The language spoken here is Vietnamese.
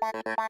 Bye.